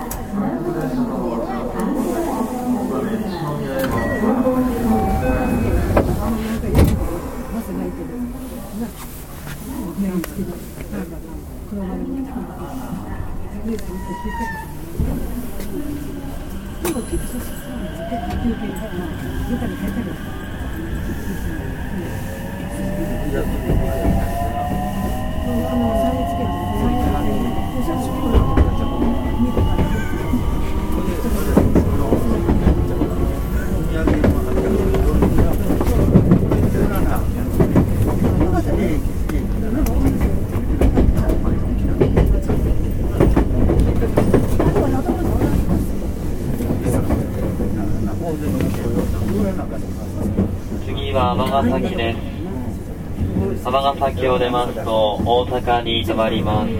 次は尼崎で。す尼崎を出ますと大阪に止まります。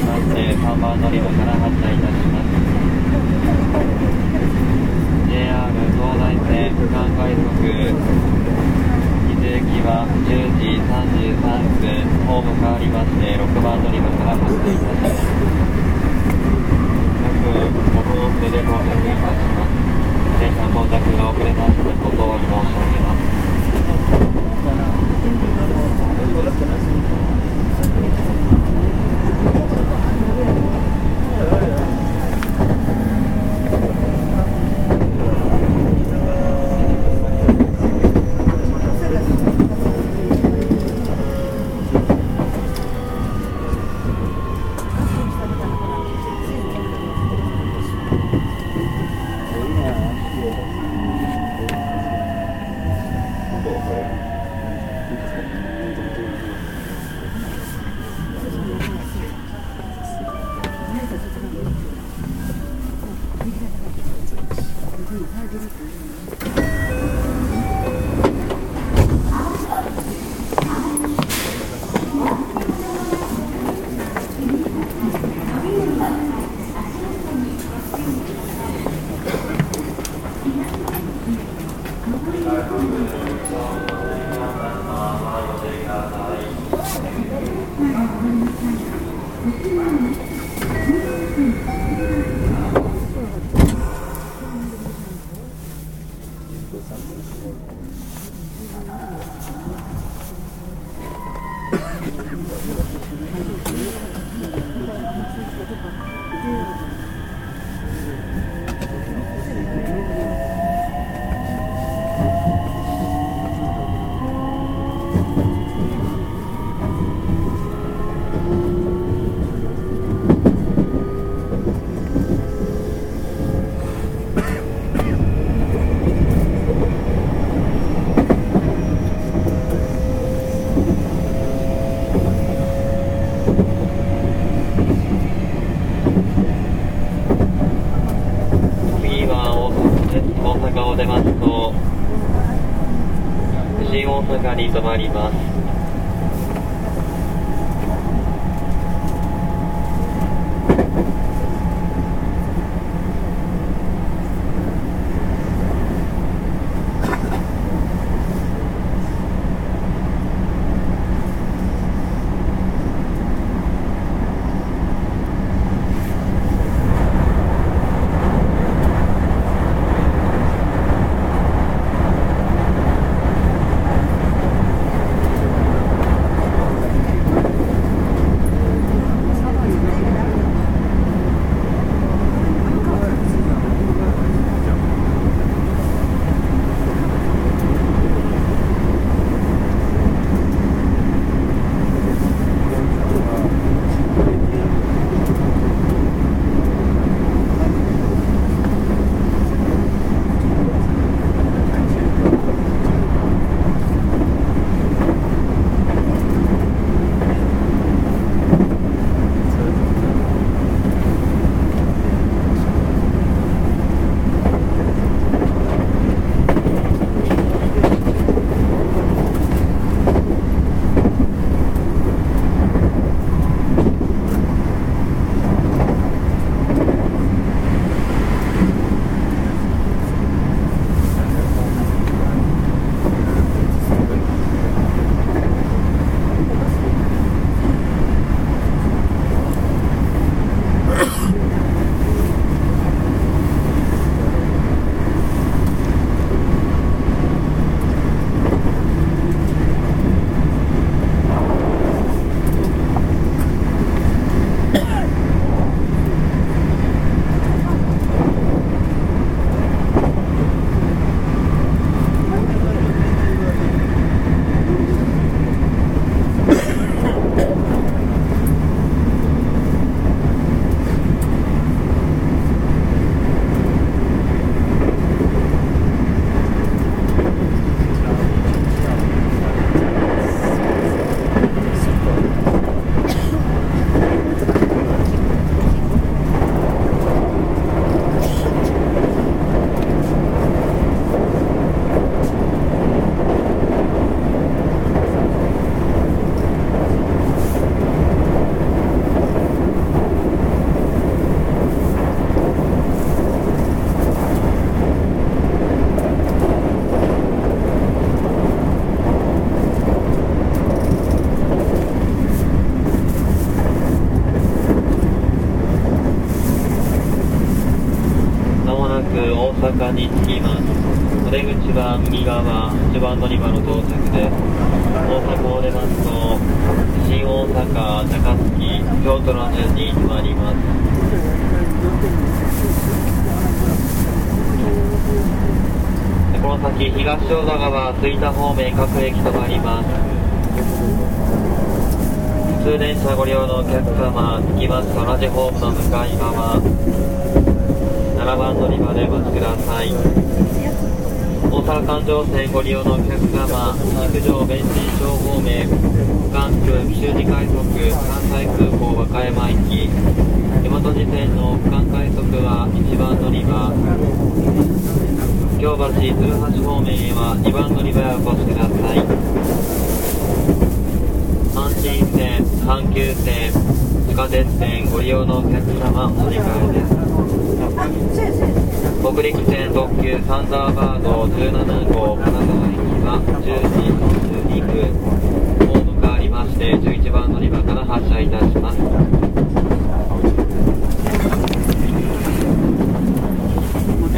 荷物、看板乗り場から発車いたします。JR 東大線区間快速、きは10時33分、ホーム変わりまして、6番乗り場から発車いたします。各でいます。電車到着が遅れこを申します。Thank you. 次は大阪を出ますと新大阪に止まります「京都の順に停まりますこの先東小田川吹田方面各駅止まります普通電車ご利用のお客様着きますと同じホームの向かい側7番乗り場でお待ちください。大阪環状線ご利用のお客様陸上弁天町方面関空紀州二快速関西空港和歌山駅大和路線の区間快速は1番乗り場京橋鶴橋方面へは2番乗り場へお越しください阪神線阪急線地下鉄線ご利用のお客様お願いです。北陸線特急サンダーバード17号金沢駅は10時42分ホーム変わりまして11番乗り場から発車いたします。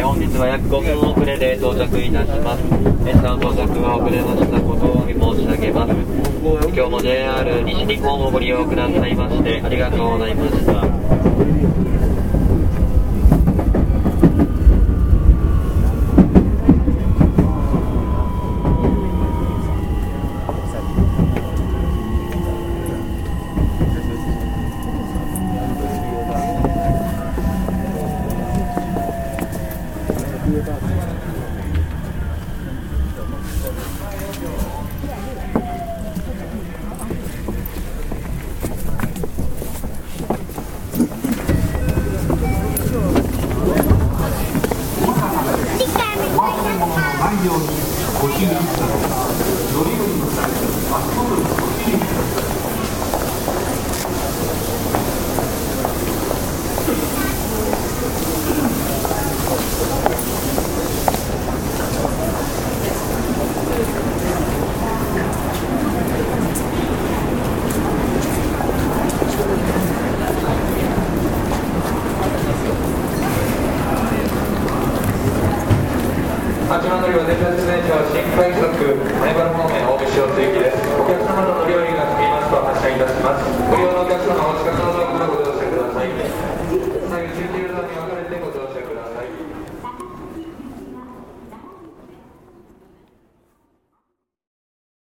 本日は約5分遅れで到着いたします。列車の到着が遅れましたことをお詫び申し上げます。今日も JR 西日本をご利用くださいましてありがとうございました。